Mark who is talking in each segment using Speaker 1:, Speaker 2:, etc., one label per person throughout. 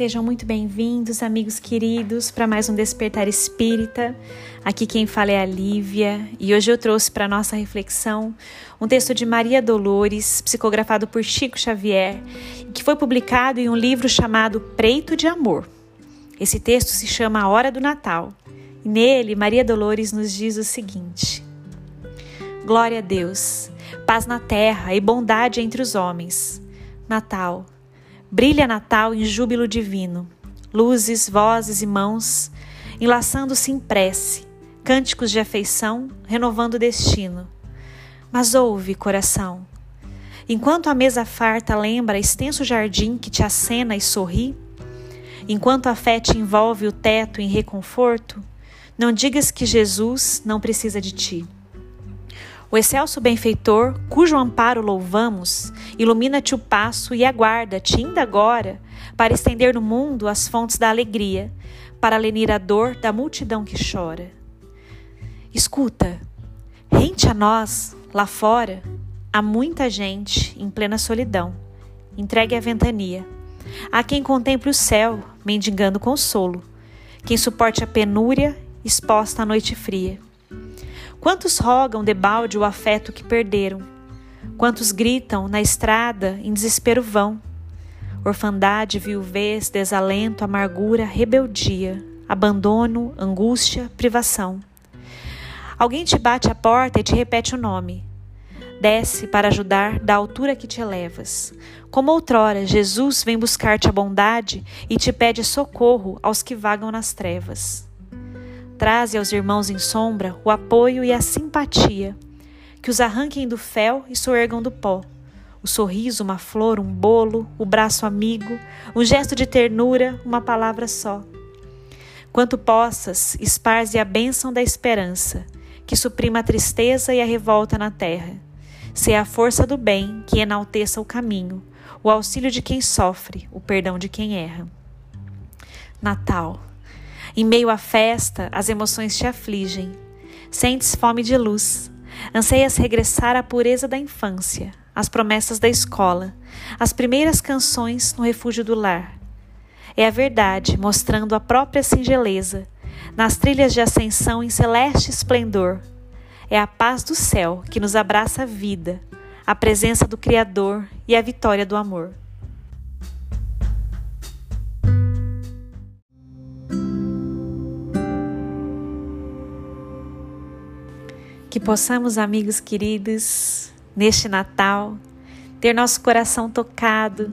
Speaker 1: Sejam muito bem-vindos, amigos queridos, para mais um Despertar Espírita. Aqui quem fala é a Lívia e hoje eu trouxe para nossa reflexão um texto de Maria Dolores, psicografado por Chico Xavier, que foi publicado em um livro chamado Preito de Amor. Esse texto se chama A Hora do Natal e nele Maria Dolores nos diz o seguinte: Glória a Deus, paz na terra e bondade entre os homens. Natal Brilha Natal em júbilo divino, luzes, vozes e mãos, enlaçando-se em prece, cânticos de afeição, renovando o destino. Mas ouve, coração, enquanto a mesa farta lembra extenso jardim que te acena e sorri, enquanto a fé te envolve o teto em reconforto, não digas que Jesus não precisa de ti. O excelso benfeitor, cujo amparo louvamos, ilumina-te o passo e aguarda-te ainda agora para estender no mundo as fontes da alegria, para lenir a dor da multidão que chora. Escuta, rente a nós, lá fora, há muita gente em plena solidão, entregue à ventania. Há quem contemple o céu, mendigando consolo, quem suporte a penúria, exposta à noite fria. Quantos rogam debalde o afeto que perderam? Quantos gritam na estrada em desespero vão? Orfandade, viuvez, desalento, amargura, rebeldia, abandono, angústia, privação. Alguém te bate a porta e te repete o nome. Desce para ajudar da altura que te elevas. Como outrora, Jesus vem buscar-te a bondade e te pede socorro aos que vagam nas trevas. Traze aos irmãos em sombra o apoio e a simpatia, que os arranquem do fel e soergam do pó. O sorriso, uma flor, um bolo, o braço amigo, um gesto de ternura, uma palavra só. Quanto possas, esparze a bênção da esperança, que suprima a tristeza e a revolta na terra. Se é a força do bem que enalteça o caminho, o auxílio de quem sofre, o perdão de quem erra. Natal em meio à festa, as emoções te afligem. Sentes fome de luz. Anseias regressar à pureza da infância, às promessas da escola, às primeiras canções no refúgio do lar. É a verdade mostrando a própria singeleza, nas trilhas de ascensão em celeste esplendor. É a paz do céu que nos abraça a vida, a presença do Criador e a vitória do amor. Que possamos, amigos queridos, neste Natal, ter nosso coração tocado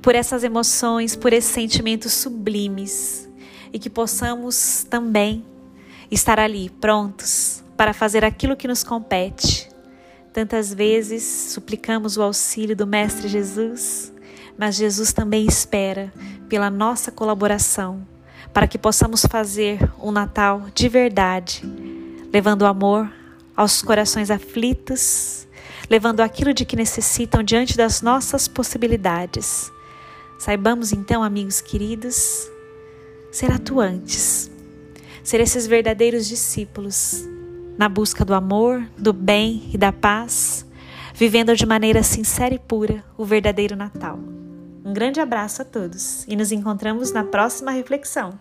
Speaker 1: por essas emoções, por esses sentimentos sublimes e que possamos também estar ali prontos para fazer aquilo que nos compete. Tantas vezes suplicamos o auxílio do Mestre Jesus, mas Jesus também espera pela nossa colaboração para que possamos fazer um Natal de verdade, levando amor, aos corações aflitos, levando aquilo de que necessitam diante das nossas possibilidades. Saibamos então, amigos queridos, ser atuantes, ser esses verdadeiros discípulos na busca do amor, do bem e da paz, vivendo de maneira sincera e pura o verdadeiro Natal. Um grande abraço a todos e nos encontramos na próxima reflexão.